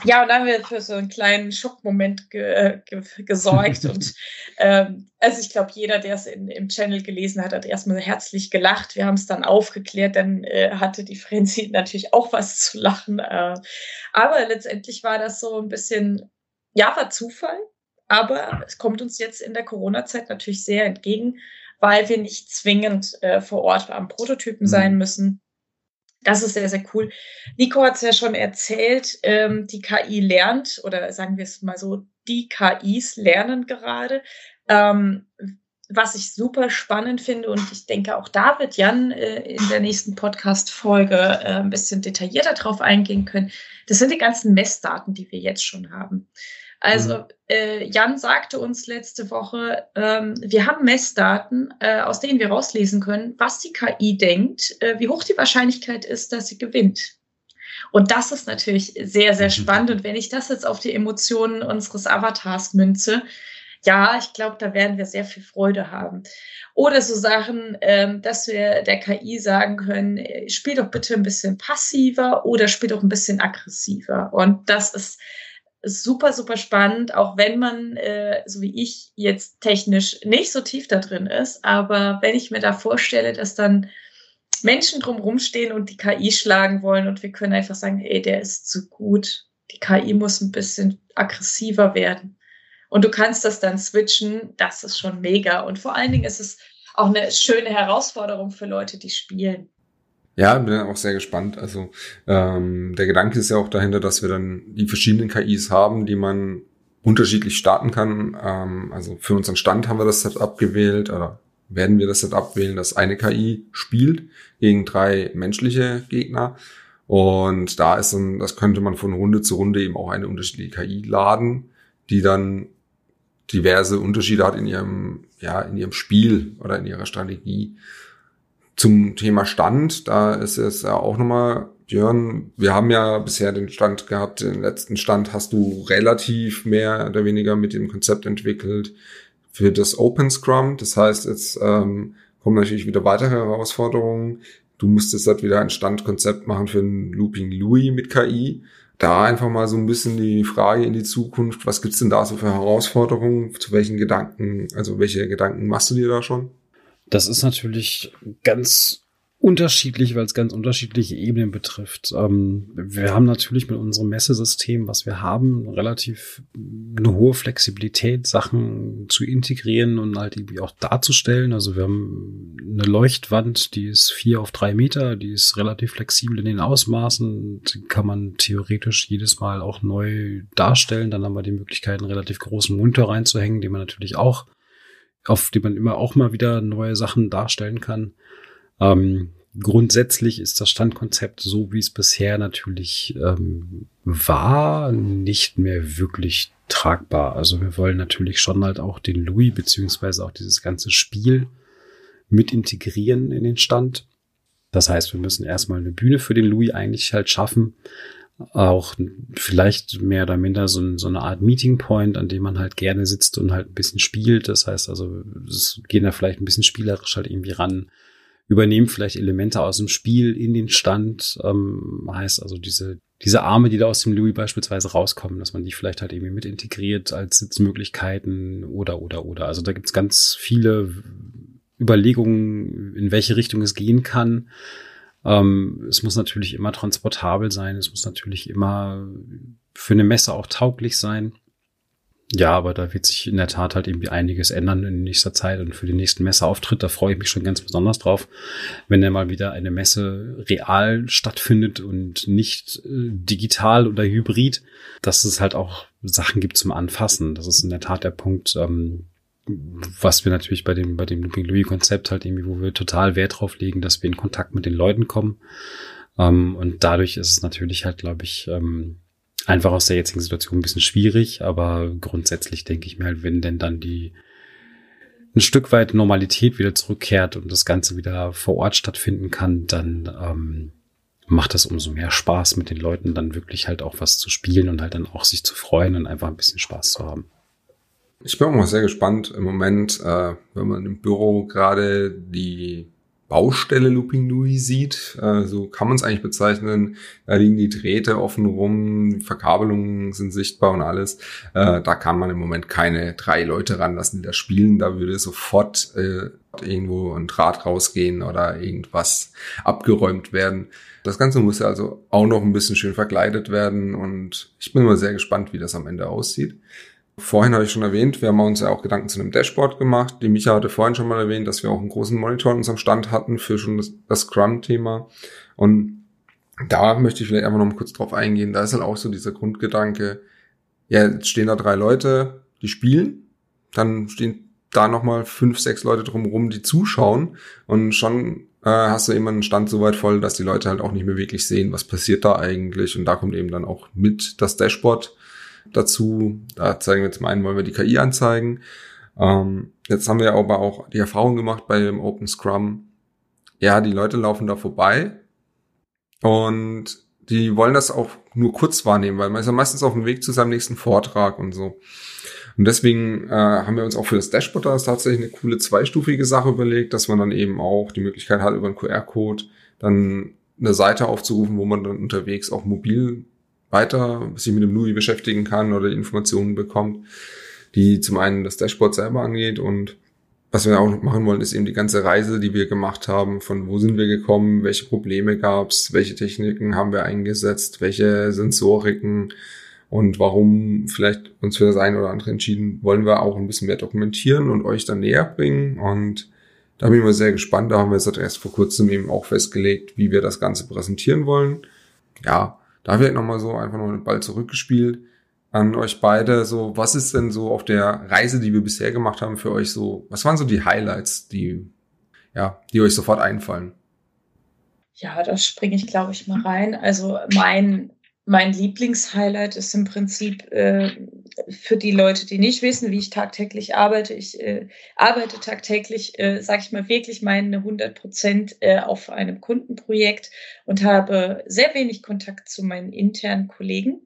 Speaker 3: Ja, und dann haben wir für so einen kleinen Schockmoment ge äh, ge gesorgt. und <laughs> ähm, also ich glaube, jeder, der es im Channel gelesen hat, hat erstmal herzlich gelacht. Wir haben es dann aufgeklärt, dann äh, hatte die Frenzy <laughs> natürlich auch was zu lachen. Äh, aber letztendlich war das so ein bisschen, ja, war Zufall. Aber es kommt uns jetzt in der Corona-Zeit natürlich sehr entgegen, weil wir nicht zwingend äh, vor Ort am Prototypen mhm. sein müssen. Das ist sehr, sehr cool. Nico hat es ja schon erzählt, ähm, die KI lernt, oder sagen wir es mal so, die KIs lernen gerade. Ähm, was ich super spannend finde und ich denke, auch da wird Jan äh, in der nächsten Podcast-Folge äh, ein bisschen detaillierter drauf eingehen können. Das sind die ganzen Messdaten, die wir jetzt schon haben. Also mhm. äh, Jan sagte uns letzte Woche, ähm, wir haben Messdaten, äh, aus denen wir rauslesen können, was die KI denkt, äh, wie hoch die Wahrscheinlichkeit ist, dass sie gewinnt. Und das ist natürlich sehr, sehr mhm. spannend. Und wenn ich das jetzt auf die Emotionen unseres Avatars münze, ja, ich glaube, da werden wir sehr viel Freude haben. Oder so Sachen, ähm, dass wir der KI sagen können, äh, spiel doch bitte ein bisschen passiver oder spiel doch ein bisschen aggressiver. Und das ist super, super spannend, auch wenn man, äh, so wie ich, jetzt technisch nicht so tief da drin ist. Aber wenn ich mir da vorstelle, dass dann Menschen drumherum stehen und die KI schlagen wollen und wir können einfach sagen, ey, der ist zu gut. Die KI muss ein bisschen aggressiver werden. Und du kannst das dann switchen, das ist schon mega. Und vor allen Dingen ist es auch eine schöne Herausforderung für Leute, die spielen.
Speaker 2: Ja, bin auch sehr gespannt. Also ähm, der Gedanke ist ja auch dahinter, dass wir dann die verschiedenen KIs haben, die man unterschiedlich starten kann. Ähm, also für unseren Stand haben wir das Setup gewählt oder werden wir das Setup wählen, dass eine KI spielt gegen drei menschliche Gegner. Und da ist dann, das könnte man von Runde zu Runde eben auch eine unterschiedliche KI laden, die dann diverse Unterschiede hat in ihrem, ja, in ihrem Spiel oder in ihrer Strategie. Zum Thema Stand, da ist es ja auch nochmal, Björn, wir haben ja bisher den Stand gehabt, den letzten Stand hast du relativ mehr oder weniger mit dem Konzept entwickelt für das Open Scrum. Das heißt, jetzt ähm, kommen natürlich wieder weitere Herausforderungen. Du musstest halt wieder ein Standkonzept machen für ein Looping Louis mit KI. Da einfach mal so ein bisschen die Frage in die Zukunft, was gibt's denn da so für Herausforderungen? Zu welchen Gedanken, also welche Gedanken machst du dir da schon?
Speaker 4: Das ist natürlich ganz unterschiedlich, weil es ganz unterschiedliche Ebenen betrifft. Ähm, wir haben natürlich mit unserem Messesystem, was wir haben, relativ eine hohe Flexibilität, Sachen zu integrieren und halt irgendwie auch darzustellen. Also wir haben eine Leuchtwand, die ist vier auf drei Meter, die ist relativ flexibel in den Ausmaßen, die kann man theoretisch jedes Mal auch neu darstellen. Dann haben wir die Möglichkeit, einen relativ großen Monitor reinzuhängen, den man natürlich auch auf die man immer auch mal wieder neue Sachen darstellen kann. Ähm, grundsätzlich ist das Standkonzept so, wie es bisher natürlich ähm, war, nicht mehr wirklich tragbar. Also wir wollen natürlich schon halt auch den Louis beziehungsweise auch dieses ganze Spiel mit integrieren in den Stand. Das heißt, wir müssen erstmal eine Bühne für den Louis eigentlich halt schaffen, auch vielleicht mehr oder minder so, so, eine Art Meeting Point, an dem man halt gerne sitzt und halt ein bisschen spielt. Das heißt also, es gehen da vielleicht ein bisschen spielerisch halt irgendwie ran, übernehmen vielleicht Elemente aus dem Spiel in den Stand. Ähm, heißt also diese, diese Arme, die da aus dem Louis beispielsweise rauskommen, dass man die vielleicht halt irgendwie mit integriert als Sitzmöglichkeiten oder, oder, oder. Also da gibt's ganz viele Überlegungen, in welche Richtung es gehen kann. Ähm, es muss natürlich immer transportabel sein. Es muss natürlich immer für eine Messe auch tauglich sein. Ja, aber da wird sich in der Tat halt irgendwie einiges ändern in nächster Zeit und für den nächsten Messeauftritt, da freue ich mich schon ganz besonders drauf, wenn dann mal wieder eine Messe real stattfindet und nicht äh, digital oder hybrid, dass es halt auch Sachen gibt zum Anfassen. Das ist in der Tat der Punkt, ähm, was wir natürlich bei dem, bei dem Looping Louis Konzept halt irgendwie, wo wir total Wert drauf legen, dass wir in Kontakt mit den Leuten kommen. Ähm, und dadurch ist es natürlich halt, glaube ich, ähm, einfach aus der jetzigen Situation ein bisschen schwierig, aber grundsätzlich denke ich mir halt, wenn denn dann die ein Stück weit Normalität wieder zurückkehrt und das Ganze wieder vor Ort stattfinden kann, dann ähm, macht es umso mehr Spaß, mit den Leuten dann wirklich halt auch was zu spielen und halt dann auch sich zu freuen und einfach ein bisschen Spaß zu haben.
Speaker 2: Ich bin auch mal sehr gespannt im Moment, äh, wenn man im Büro gerade die Baustelle Looping Louis sieht, äh, so kann man es eigentlich bezeichnen. Da liegen die Drähte offen rum, Verkabelungen sind sichtbar und alles. Äh, da kann man im Moment keine drei Leute ranlassen, die da spielen. Da würde sofort äh, irgendwo ein Draht rausgehen oder irgendwas abgeräumt werden. Das Ganze muss ja also auch noch ein bisschen schön verkleidet werden und ich bin mal sehr gespannt, wie das am Ende aussieht. Vorhin habe ich schon erwähnt, wir haben uns ja auch Gedanken zu einem Dashboard gemacht. Die Micha hatte vorhin schon mal erwähnt, dass wir auch einen großen Monitor in unserem Stand hatten für schon das, das Scrum-Thema. Und da möchte ich vielleicht einfach noch mal kurz drauf eingehen. Da ist halt auch so dieser Grundgedanke, ja, jetzt stehen da drei Leute, die spielen, dann stehen da nochmal fünf, sechs Leute drumherum, die zuschauen und schon äh, hast du immer einen Stand so weit voll, dass die Leute halt auch nicht mehr wirklich sehen, was passiert da eigentlich und da kommt eben dann auch mit das Dashboard dazu. Da zeigen wir zum einen, wollen wir die KI anzeigen. Ähm, jetzt haben wir aber auch die Erfahrung gemacht bei dem Open Scrum. Ja, die Leute laufen da vorbei und die wollen das auch nur kurz wahrnehmen, weil man ist ja meistens auf dem Weg zu seinem nächsten Vortrag und so. Und deswegen äh, haben wir uns auch für das Dashboard da tatsächlich eine coole zweistufige Sache überlegt, dass man dann eben auch die Möglichkeit hat, über einen QR-Code dann eine Seite aufzurufen, wo man dann unterwegs auch mobil weiter sich mit dem Louis beschäftigen kann oder Informationen bekommt, die zum einen das Dashboard selber angeht und was wir auch noch machen wollen, ist eben die ganze Reise, die wir gemacht haben, von wo sind wir gekommen, welche Probleme gab's, welche Techniken haben wir eingesetzt, welche Sensoriken und warum vielleicht uns für das eine oder andere entschieden, wollen wir auch ein bisschen mehr dokumentieren und euch dann näher bringen und da bin ich mal sehr gespannt. Da haben wir jetzt erst vor kurzem eben auch festgelegt, wie wir das Ganze präsentieren wollen. Ja, da wird nochmal so einfach noch den Ball zurückgespielt an euch beide. So, was ist denn so auf der Reise, die wir bisher gemacht haben, für euch so, was waren so die Highlights, die, ja, die euch sofort einfallen?
Speaker 3: Ja, da springe ich, glaube ich, mal rein. Also mein mein Lieblingshighlight ist im Prinzip äh, für die Leute, die nicht wissen, wie ich tagtäglich arbeite. Ich äh, arbeite tagtäglich, äh, sage ich mal, wirklich meine 100 Prozent äh, auf einem Kundenprojekt und habe sehr wenig Kontakt zu meinen internen Kollegen.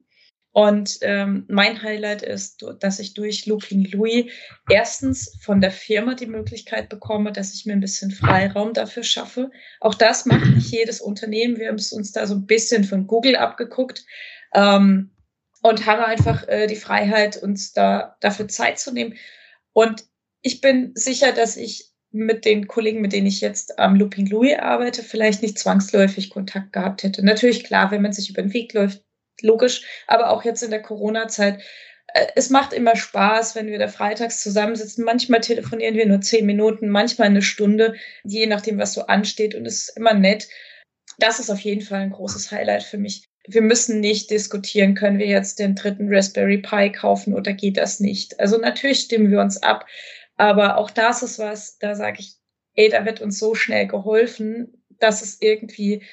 Speaker 3: Und ähm, mein Highlight ist, dass ich durch Looping Louis erstens von der Firma die Möglichkeit bekomme, dass ich mir ein bisschen Freiraum dafür schaffe. Auch das macht nicht jedes Unternehmen. Wir haben es uns da so ein bisschen von Google abgeguckt ähm, und haben einfach äh, die Freiheit, uns da dafür Zeit zu nehmen. Und ich bin sicher, dass ich mit den Kollegen, mit denen ich jetzt am Looping Louis arbeite, vielleicht nicht zwangsläufig Kontakt gehabt hätte. Natürlich klar, wenn man sich über den Weg läuft, logisch, aber auch jetzt in der Corona-Zeit. Äh, es macht immer Spaß, wenn wir da freitags zusammensitzen. Manchmal telefonieren wir nur zehn Minuten, manchmal eine Stunde, je nachdem, was so ansteht. Und es ist immer nett. Das ist auf jeden Fall ein großes Highlight für mich. Wir müssen nicht diskutieren, können wir jetzt den dritten Raspberry Pi kaufen oder geht das nicht? Also natürlich stimmen wir uns ab, aber auch das ist was, da sage ich, ey, da wird uns so schnell geholfen, dass es irgendwie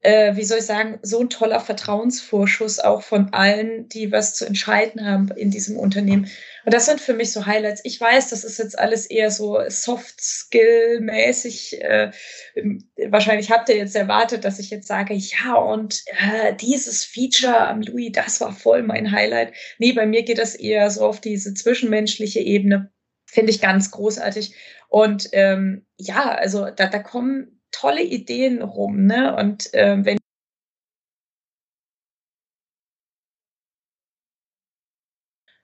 Speaker 3: äh, wie soll ich sagen, so ein toller Vertrauensvorschuss auch von allen, die was zu entscheiden haben in diesem Unternehmen. Und das sind für mich so Highlights. Ich weiß, das ist jetzt alles eher so Soft-Skill-mäßig. Äh, wahrscheinlich habt ihr jetzt erwartet, dass ich jetzt sage, ja, und äh, dieses Feature am Louis, das war voll mein Highlight. Nee, bei mir geht das eher so auf diese zwischenmenschliche Ebene. Finde ich ganz großartig. Und ähm, ja, also da, da kommen tolle Ideen rum. Ne? Und äh, wenn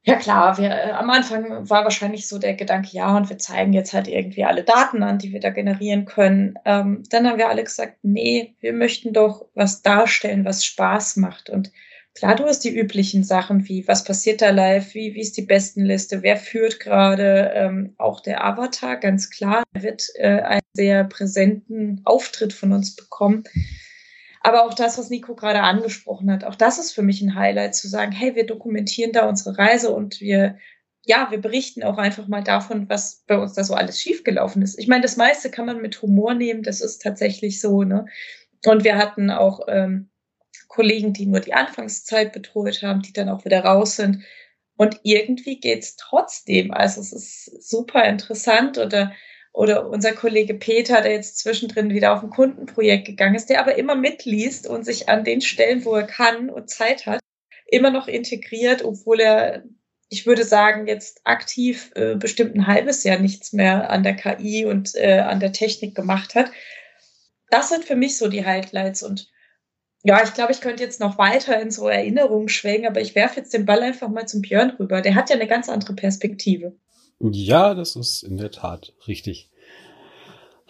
Speaker 3: Ja klar, wir, äh, am Anfang war wahrscheinlich so der Gedanke, ja, und wir zeigen jetzt halt irgendwie alle Daten an, die wir da generieren können. Ähm, dann haben wir alle gesagt, nee, wir möchten doch was darstellen, was Spaß macht. Und Klar, du hast die üblichen Sachen wie, was passiert da live, wie, wie ist die Bestenliste, wer führt gerade, ähm, auch der Avatar, ganz klar, wird äh, einen sehr präsenten Auftritt von uns bekommen. Aber auch das, was Nico gerade angesprochen hat, auch das ist für mich ein Highlight, zu sagen, hey, wir dokumentieren da unsere Reise und wir, ja, wir berichten auch einfach mal davon, was bei uns da so alles schiefgelaufen ist. Ich meine, das meiste kann man mit Humor nehmen, das ist tatsächlich so, ne? Und wir hatten auch ähm, Kollegen, die nur die Anfangszeit betreut haben, die dann auch wieder raus sind. Und irgendwie geht's trotzdem. Also es ist super interessant oder oder unser Kollege Peter, der jetzt zwischendrin wieder auf ein Kundenprojekt gegangen ist, der aber immer mitliest und sich an den Stellen, wo er kann und Zeit hat, immer noch integriert, obwohl er, ich würde sagen, jetzt aktiv äh, bestimmt ein halbes Jahr nichts mehr an der KI und äh, an der Technik gemacht hat. Das sind für mich so die Highlights und ja, ich glaube, ich könnte jetzt noch weiter in so Erinnerungen schwelgen, aber ich werfe jetzt den Ball einfach mal zum Björn rüber. Der hat ja eine ganz andere Perspektive.
Speaker 4: Ja, das ist in der Tat richtig.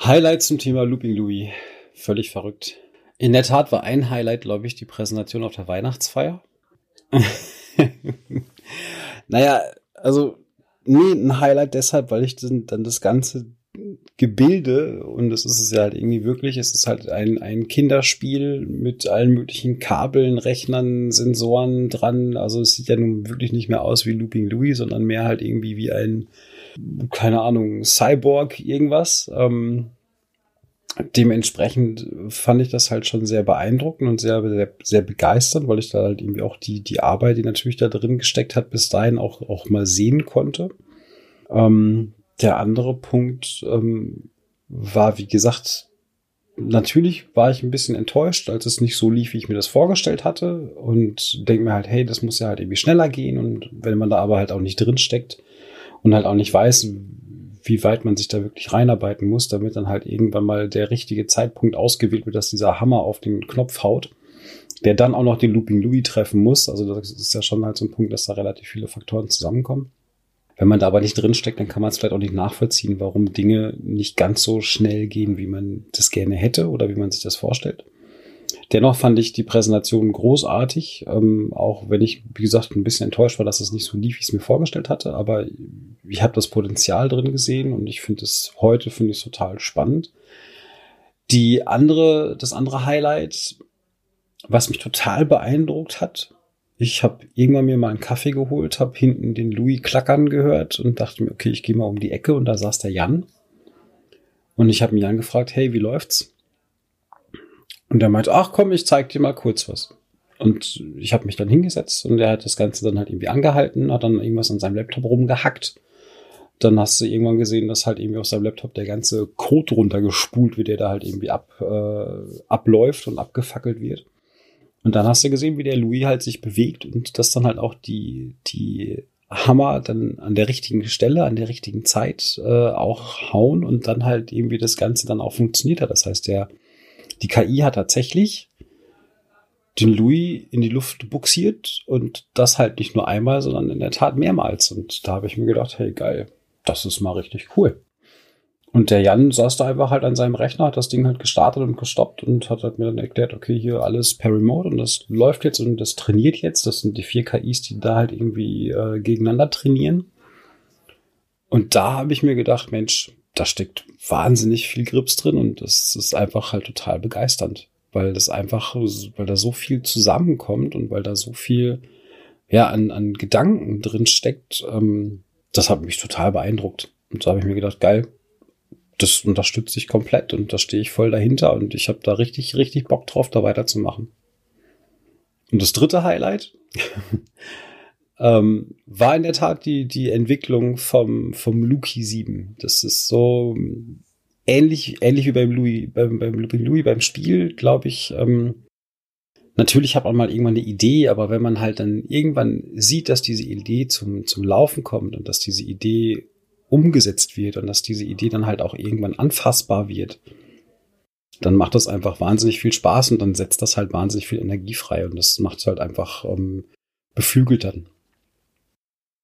Speaker 4: Highlight zum Thema Looping Louis. Völlig verrückt. In der Tat war ein Highlight, glaube ich, die Präsentation auf der Weihnachtsfeier. <laughs> naja, also, nee, ein Highlight deshalb, weil ich dann das ganze Gebilde, und das ist es ja halt irgendwie wirklich, es ist halt ein, ein Kinderspiel mit allen möglichen Kabeln, Rechnern, Sensoren dran. Also es sieht ja nun wirklich nicht mehr aus wie Looping Louis, sondern mehr halt irgendwie wie ein, keine Ahnung, Cyborg, irgendwas. Ähm, dementsprechend fand ich das halt schon sehr beeindruckend und sehr, sehr, sehr begeisternd, weil ich da halt irgendwie auch die, die Arbeit, die natürlich da drin gesteckt hat, bis dahin auch, auch mal sehen konnte. Ähm, der andere Punkt ähm, war, wie gesagt, natürlich war ich ein bisschen enttäuscht, als es nicht so lief, wie ich mir das vorgestellt hatte und denke mir halt, hey, das muss ja halt irgendwie schneller gehen und wenn man da aber halt auch nicht drin steckt und halt auch nicht weiß, wie weit man sich da wirklich reinarbeiten muss, damit dann halt irgendwann mal der richtige Zeitpunkt ausgewählt wird, dass dieser Hammer auf den Knopf haut, der dann auch noch den Looping Louis treffen muss. Also das ist ja schon halt so ein Punkt, dass da relativ viele Faktoren zusammenkommen. Wenn man da aber nicht drinsteckt, dann kann man es vielleicht auch nicht nachvollziehen, warum Dinge nicht ganz so schnell gehen, wie man das gerne hätte oder wie man sich das vorstellt. Dennoch fand ich die Präsentation großartig, ähm, auch wenn ich, wie gesagt, ein bisschen enttäuscht war, dass es nicht so lief, wie ich es mir vorgestellt hatte. Aber ich habe das Potenzial drin gesehen und ich finde es heute finde ich total spannend. Die andere, das andere Highlight, was mich total beeindruckt hat, ich habe irgendwann mir mal einen Kaffee geholt, habe hinten den Louis klackern gehört und dachte mir, okay, ich gehe mal um die Ecke und da saß der Jan. Und ich habe Jan gefragt, hey, wie läuft's? Und er meinte, ach komm, ich zeig dir mal kurz was. Und ich habe mich dann hingesetzt und er hat das Ganze dann halt irgendwie angehalten, hat dann irgendwas an seinem Laptop rumgehackt. Dann hast du irgendwann gesehen, dass halt irgendwie auf seinem Laptop der ganze Code runtergespult wird, der da halt irgendwie ab, äh, abläuft und abgefackelt wird. Und dann hast du gesehen, wie der Louis halt sich bewegt und dass dann halt auch die, die Hammer dann an der richtigen Stelle, an der richtigen Zeit äh, auch hauen und dann halt irgendwie das Ganze dann auch funktioniert hat. Das heißt, der, die KI hat tatsächlich den Louis in die Luft buxiert und das halt nicht nur einmal, sondern in der Tat mehrmals. Und da habe ich mir gedacht, hey geil, das ist mal richtig cool. Und der Jan saß da einfach halt an seinem Rechner, hat das Ding halt gestartet und gestoppt und hat halt mir dann erklärt, okay, hier alles per Remote und das läuft jetzt und das trainiert jetzt. Das sind die vier KIs, die da halt irgendwie äh, gegeneinander trainieren. Und da habe ich mir gedacht, Mensch, da steckt wahnsinnig viel Grips drin und das ist einfach halt total begeisternd, weil das einfach, weil da so viel zusammenkommt und weil da so viel ja an, an Gedanken drin steckt. Ähm, das hat mich total beeindruckt. Und da habe ich mir gedacht, geil, das unterstütze ich komplett und da stehe ich voll dahinter und ich habe da richtig, richtig Bock drauf, da weiterzumachen. Und das dritte Highlight <laughs> ähm, war in der Tat die, die Entwicklung vom, vom Luki 7. Das ist so ähnlich, ähnlich wie beim Louis, beim, beim Louis beim Spiel, glaube ich. Ähm, natürlich hat man mal irgendwann eine Idee, aber wenn man halt dann irgendwann sieht, dass diese Idee zum, zum Laufen kommt und dass diese Idee umgesetzt wird und dass diese Idee dann halt auch irgendwann anfassbar wird, dann macht das einfach wahnsinnig viel Spaß und dann setzt das halt wahnsinnig viel Energie frei und das macht es halt einfach ähm, beflügelt dann.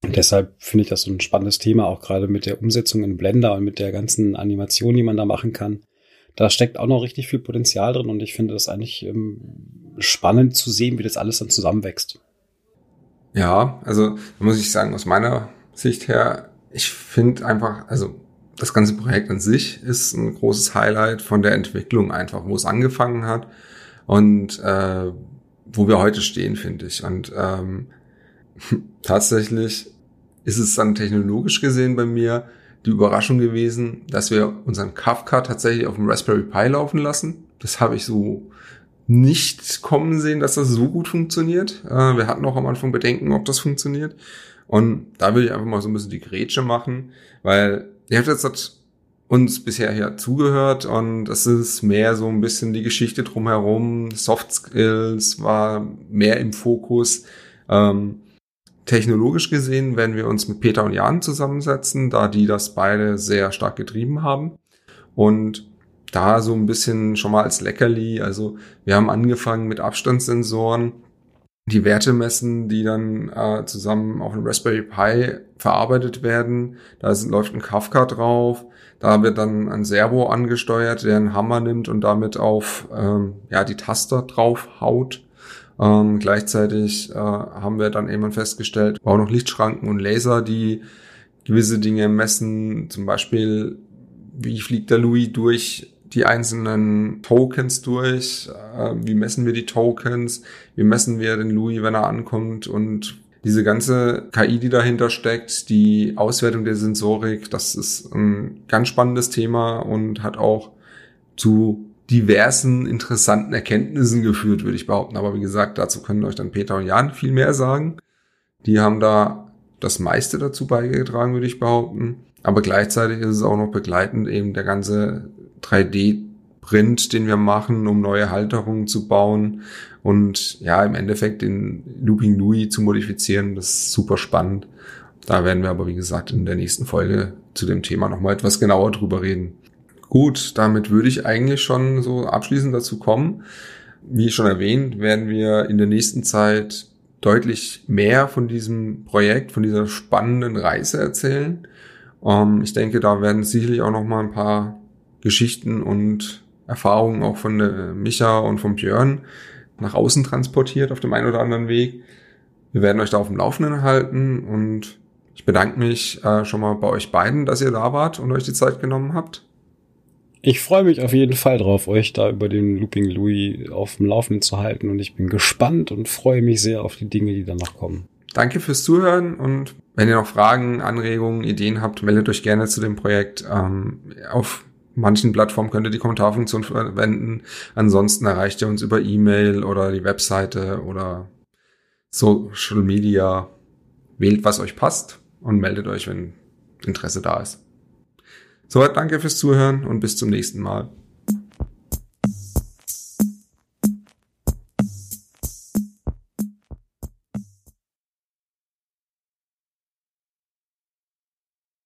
Speaker 4: Und deshalb finde ich das so ein spannendes Thema, auch gerade mit der Umsetzung in Blender und mit der ganzen Animation, die man da machen kann. Da steckt auch noch richtig viel Potenzial drin und ich finde das eigentlich ähm, spannend zu sehen, wie das alles dann zusammenwächst.
Speaker 2: Ja, also muss ich sagen, aus meiner Sicht her ich finde einfach, also das ganze Projekt an sich ist ein großes Highlight von der Entwicklung einfach, wo es angefangen hat und äh, wo wir heute stehen, finde ich. Und ähm, <laughs> tatsächlich ist es dann technologisch gesehen bei mir die Überraschung gewesen, dass wir unseren Kafka tatsächlich auf dem Raspberry Pi laufen lassen. Das habe ich so nicht kommen sehen, dass das so gut funktioniert. Äh, wir hatten auch am Anfang Bedenken, ob das funktioniert. Und da will ich einfach mal so ein bisschen die Grätsche machen, weil ihr habt jetzt uns bisher hier zugehört und es ist mehr so ein bisschen die Geschichte drumherum. Soft Skills war mehr im Fokus. Ähm, technologisch gesehen werden wir uns mit Peter und Jan zusammensetzen, da die das beide sehr stark getrieben haben. Und da so ein bisschen schon mal als Leckerli. Also wir haben angefangen mit Abstandssensoren, die Werte messen, die dann äh, zusammen auf einem Raspberry Pi verarbeitet werden. Da ist, läuft ein Kafka drauf. Da wird dann ein Servo angesteuert, der einen Hammer nimmt und damit auf ähm, ja, die Taster drauf haut. Ähm, gleichzeitig äh, haben wir dann eben festgestellt, auch noch Lichtschranken und Laser, die gewisse Dinge messen, zum Beispiel, wie fliegt der Louis durch die einzelnen Tokens durch, äh, wie messen wir die Tokens, wie messen wir den Louis, wenn er ankommt und diese ganze KI, die dahinter steckt, die Auswertung der Sensorik, das ist ein ganz spannendes Thema und hat auch zu diversen interessanten Erkenntnissen geführt, würde ich behaupten. Aber wie gesagt, dazu können euch dann Peter und Jan viel mehr sagen. Die haben da das meiste dazu beigetragen, würde ich behaupten. Aber gleichzeitig ist es auch noch begleitend eben der ganze 3D-Print, den wir machen, um neue Halterungen zu bauen und ja, im Endeffekt den Looping Louis zu modifizieren. Das ist super spannend. Da werden wir aber, wie gesagt, in der nächsten Folge zu dem Thema nochmal etwas genauer drüber reden. Gut, damit würde ich eigentlich schon so abschließend dazu kommen. Wie schon erwähnt, werden wir in der nächsten Zeit deutlich mehr von diesem Projekt, von dieser spannenden Reise erzählen. Ähm, ich denke, da werden sicherlich auch noch mal ein paar Geschichten und Erfahrungen auch von der Micha und von Björn nach außen transportiert auf dem einen oder anderen Weg. Wir werden euch da auf dem Laufenden halten und ich bedanke mich äh, schon mal bei euch beiden, dass ihr da wart und euch die Zeit genommen habt.
Speaker 4: Ich freue mich auf jeden Fall drauf, euch da über den Looping Louis auf dem Laufenden zu halten und ich bin gespannt und freue mich sehr auf die Dinge, die danach kommen.
Speaker 2: Danke fürs Zuhören und wenn ihr noch Fragen, Anregungen, Ideen habt, meldet euch gerne zu dem Projekt. Ähm, auf manchen Plattformen könnt ihr die Kommentarfunktion verwenden. Ansonsten erreicht ihr uns über E-Mail oder die Webseite oder Social Media. Wählt, was euch passt und meldet euch, wenn Interesse da ist. Soweit danke fürs Zuhören und bis zum nächsten Mal.